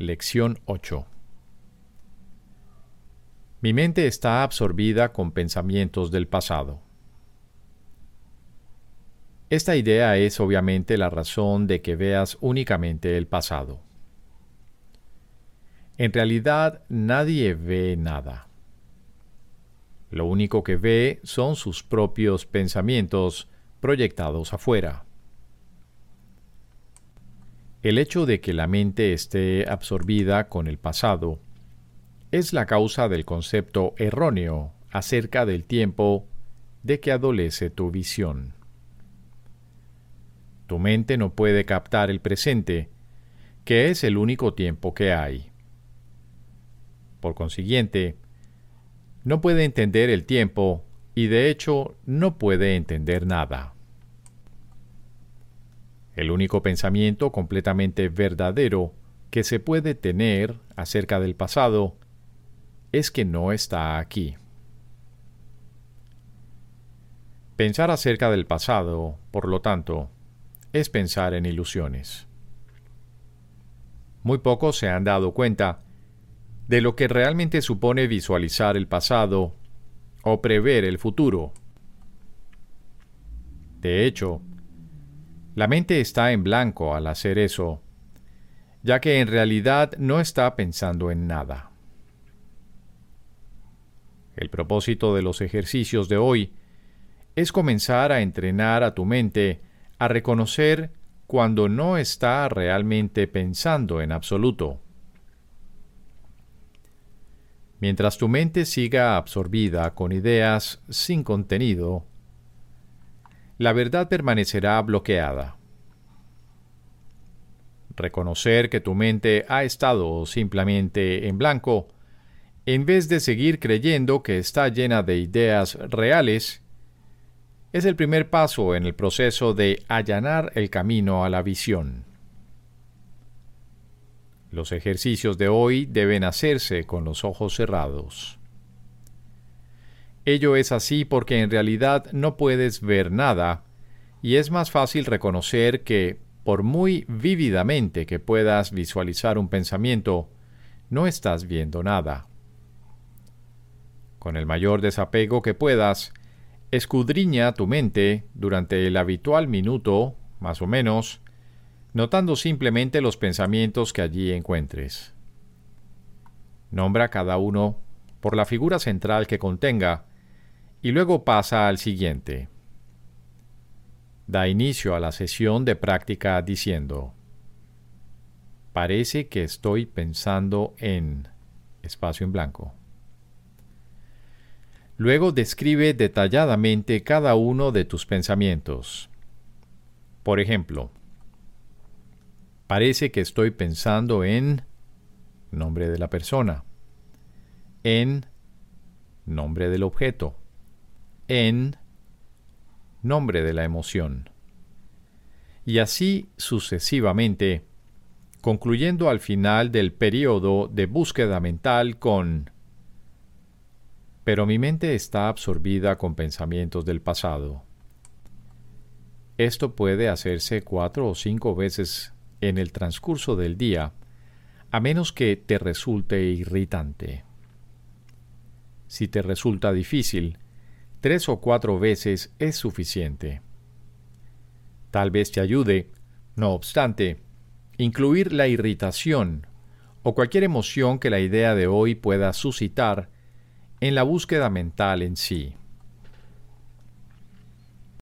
Lección 8 Mi mente está absorbida con pensamientos del pasado. Esta idea es obviamente la razón de que veas únicamente el pasado. En realidad nadie ve nada. Lo único que ve son sus propios pensamientos proyectados afuera. El hecho de que la mente esté absorbida con el pasado es la causa del concepto erróneo acerca del tiempo de que adolece tu visión. Tu mente no puede captar el presente, que es el único tiempo que hay. Por consiguiente, no puede entender el tiempo y de hecho no puede entender nada. El único pensamiento completamente verdadero que se puede tener acerca del pasado es que no está aquí. Pensar acerca del pasado, por lo tanto, es pensar en ilusiones. Muy pocos se han dado cuenta de lo que realmente supone visualizar el pasado o prever el futuro. De hecho, la mente está en blanco al hacer eso, ya que en realidad no está pensando en nada. El propósito de los ejercicios de hoy es comenzar a entrenar a tu mente a reconocer cuando no está realmente pensando en absoluto. Mientras tu mente siga absorbida con ideas sin contenido, la verdad permanecerá bloqueada. Reconocer que tu mente ha estado simplemente en blanco, en vez de seguir creyendo que está llena de ideas reales, es el primer paso en el proceso de allanar el camino a la visión. Los ejercicios de hoy deben hacerse con los ojos cerrados. Ello es así porque en realidad no puedes ver nada y es más fácil reconocer que, por muy vívidamente que puedas visualizar un pensamiento, no estás viendo nada. Con el mayor desapego que puedas, escudriña tu mente durante el habitual minuto, más o menos, notando simplemente los pensamientos que allí encuentres. Nombra cada uno por la figura central que contenga y luego pasa al siguiente. Da inicio a la sesión de práctica diciendo, parece que estoy pensando en espacio en blanco. Luego describe detalladamente cada uno de tus pensamientos. Por ejemplo, Parece que estoy pensando en nombre de la persona, en nombre del objeto, en nombre de la emoción. Y así sucesivamente, concluyendo al final del periodo de búsqueda mental con pero mi mente está absorbida con pensamientos del pasado. Esto puede hacerse cuatro o cinco veces en el transcurso del día, a menos que te resulte irritante. Si te resulta difícil, tres o cuatro veces es suficiente. Tal vez te ayude, no obstante, incluir la irritación o cualquier emoción que la idea de hoy pueda suscitar en la búsqueda mental en sí.